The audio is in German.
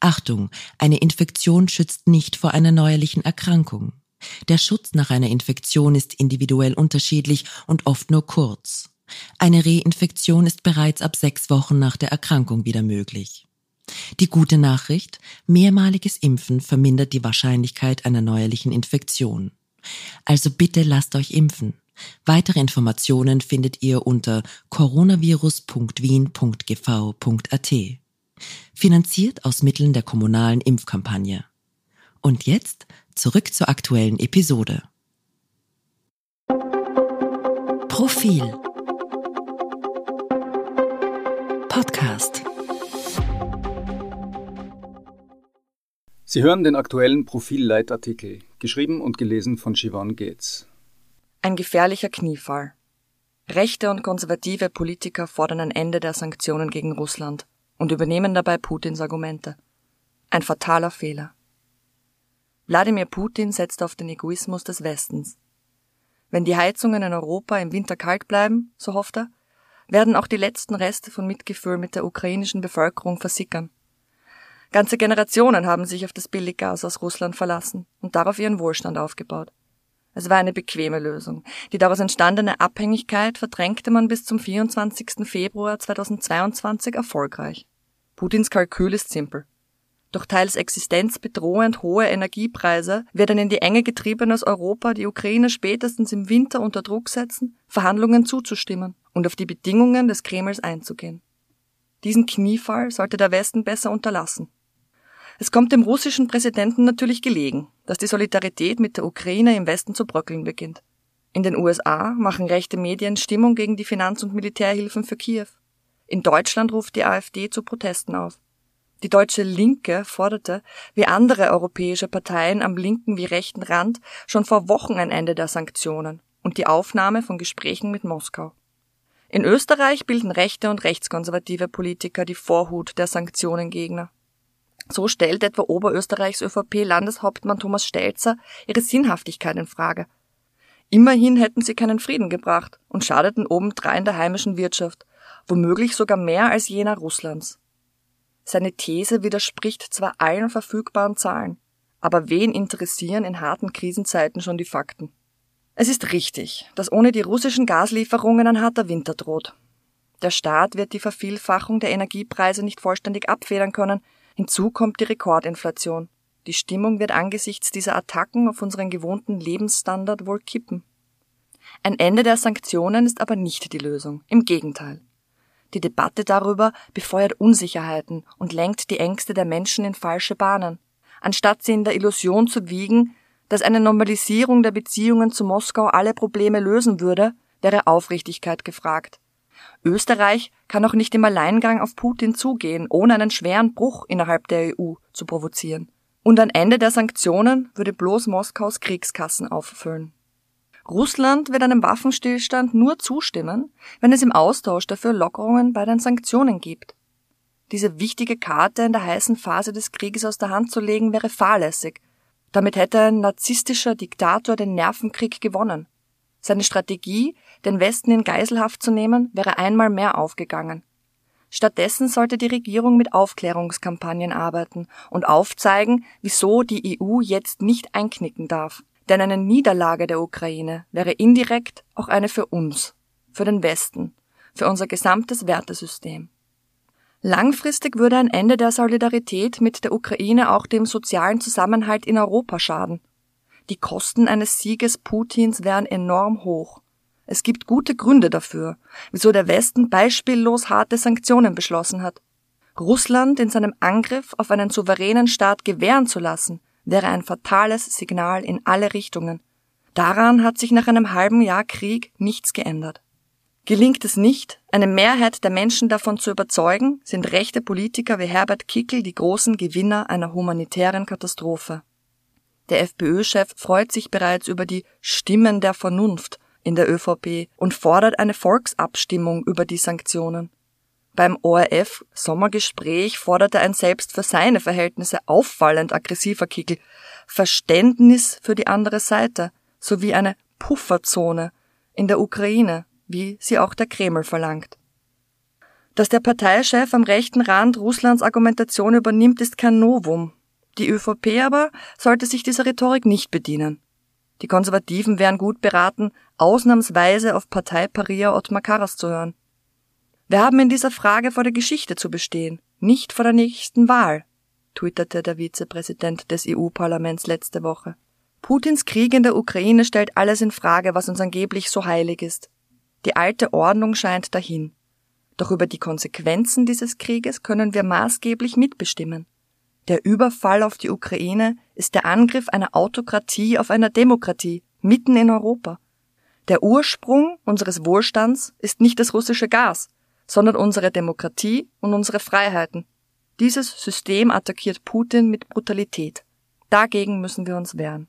Achtung, eine Infektion schützt nicht vor einer neuerlichen Erkrankung. Der Schutz nach einer Infektion ist individuell unterschiedlich und oft nur kurz. Eine Reinfektion ist bereits ab sechs Wochen nach der Erkrankung wieder möglich. Die gute Nachricht, mehrmaliges Impfen vermindert die Wahrscheinlichkeit einer neuerlichen Infektion. Also bitte lasst euch impfen. Weitere Informationen findet ihr unter coronavirus.wien.gv.at. Finanziert aus Mitteln der kommunalen Impfkampagne. Und jetzt zurück zur aktuellen Episode. Profil Podcast Sie hören den aktuellen Profilleitartikel, geschrieben und gelesen von Siobhan Gates. Ein gefährlicher Kniefall. Rechte und konservative Politiker fordern ein Ende der Sanktionen gegen Russland und übernehmen dabei Putins Argumente. Ein fataler Fehler. Wladimir Putin setzt auf den Egoismus des Westens. Wenn die Heizungen in Europa im Winter kalt bleiben, so hofft er, werden auch die letzten Reste von Mitgefühl mit der ukrainischen Bevölkerung versickern. Ganze Generationen haben sich auf das Billiggas aus Russland verlassen und darauf ihren Wohlstand aufgebaut. Es war eine bequeme Lösung. Die daraus entstandene Abhängigkeit verdrängte man bis zum 24. Februar 2022 erfolgreich. Putins Kalkül ist simpel. Durch teils existenzbedrohend hohe Energiepreise wird ein in die Enge getriebenes Europa die Ukraine spätestens im Winter unter Druck setzen, Verhandlungen zuzustimmen und auf die Bedingungen des Kremls einzugehen. Diesen Kniefall sollte der Westen besser unterlassen. Es kommt dem russischen Präsidenten natürlich gelegen, dass die Solidarität mit der Ukraine im Westen zu bröckeln beginnt. In den USA machen rechte Medien Stimmung gegen die Finanz- und Militärhilfen für Kiew. In Deutschland ruft die AfD zu Protesten auf. Die deutsche Linke forderte, wie andere europäische Parteien am linken wie rechten Rand, schon vor Wochen ein Ende der Sanktionen und die Aufnahme von Gesprächen mit Moskau. In Österreich bilden rechte und rechtskonservative Politiker die Vorhut der Sanktionengegner. So stellt etwa Oberösterreichs ÖVP-Landeshauptmann Thomas Stelzer ihre Sinnhaftigkeit in Frage. Immerhin hätten sie keinen Frieden gebracht und schadeten obendrein der heimischen Wirtschaft, womöglich sogar mehr als jener Russlands. Seine These widerspricht zwar allen verfügbaren Zahlen, aber wen interessieren in harten Krisenzeiten schon die Fakten? Es ist richtig, dass ohne die russischen Gaslieferungen ein harter Winter droht. Der Staat wird die Vervielfachung der Energiepreise nicht vollständig abfedern können, hinzu kommt die Rekordinflation. Die Stimmung wird angesichts dieser Attacken auf unseren gewohnten Lebensstandard wohl kippen. Ein Ende der Sanktionen ist aber nicht die Lösung, im Gegenteil. Die Debatte darüber befeuert Unsicherheiten und lenkt die Ängste der Menschen in falsche Bahnen. Anstatt sie in der Illusion zu wiegen, dass eine Normalisierung der Beziehungen zu Moskau alle Probleme lösen würde, wäre Aufrichtigkeit gefragt. Österreich kann auch nicht im Alleingang auf Putin zugehen, ohne einen schweren Bruch innerhalb der EU zu provozieren. Und ein Ende der Sanktionen würde bloß Moskaus Kriegskassen auffüllen. Russland wird einem Waffenstillstand nur zustimmen, wenn es im Austausch dafür Lockerungen bei den Sanktionen gibt. Diese wichtige Karte in der heißen Phase des Krieges aus der Hand zu legen, wäre fahrlässig. Damit hätte ein narzisstischer Diktator den Nervenkrieg gewonnen. Seine Strategie, den Westen in Geiselhaft zu nehmen, wäre einmal mehr aufgegangen. Stattdessen sollte die Regierung mit Aufklärungskampagnen arbeiten und aufzeigen, wieso die EU jetzt nicht einknicken darf. Denn eine Niederlage der Ukraine wäre indirekt auch eine für uns, für den Westen, für unser gesamtes Wertesystem. Langfristig würde ein Ende der Solidarität mit der Ukraine auch dem sozialen Zusammenhalt in Europa schaden. Die Kosten eines Sieges Putins wären enorm hoch. Es gibt gute Gründe dafür, wieso der Westen beispiellos harte Sanktionen beschlossen hat. Russland in seinem Angriff auf einen souveränen Staat gewähren zu lassen, wäre ein fatales Signal in alle Richtungen. Daran hat sich nach einem halben Jahr Krieg nichts geändert. Gelingt es nicht, eine Mehrheit der Menschen davon zu überzeugen, sind rechte Politiker wie Herbert Kickel die großen Gewinner einer humanitären Katastrophe. Der FPÖ-Chef freut sich bereits über die Stimmen der Vernunft in der ÖVP und fordert eine Volksabstimmung über die Sanktionen. Beim ORF Sommergespräch forderte ein selbst für seine Verhältnisse auffallend aggressiver Kickel Verständnis für die andere Seite sowie eine Pufferzone in der Ukraine wie sie auch der Kreml verlangt. Dass der Parteichef am rechten Rand Russlands Argumentation übernimmt, ist kein Novum. Die ÖVP aber sollte sich dieser Rhetorik nicht bedienen. Die Konservativen wären gut beraten, ausnahmsweise auf Parteiparia Ottmar Karas zu hören. Wir haben in dieser Frage vor der Geschichte zu bestehen, nicht vor der nächsten Wahl, twitterte der Vizepräsident des EU-Parlaments letzte Woche. Putins Krieg in der Ukraine stellt alles in Frage, was uns angeblich so heilig ist. Die alte Ordnung scheint dahin. Doch über die Konsequenzen dieses Krieges können wir maßgeblich mitbestimmen. Der Überfall auf die Ukraine ist der Angriff einer Autokratie auf einer Demokratie mitten in Europa. Der Ursprung unseres Wohlstands ist nicht das russische Gas, sondern unsere Demokratie und unsere Freiheiten. Dieses System attackiert Putin mit Brutalität. Dagegen müssen wir uns wehren.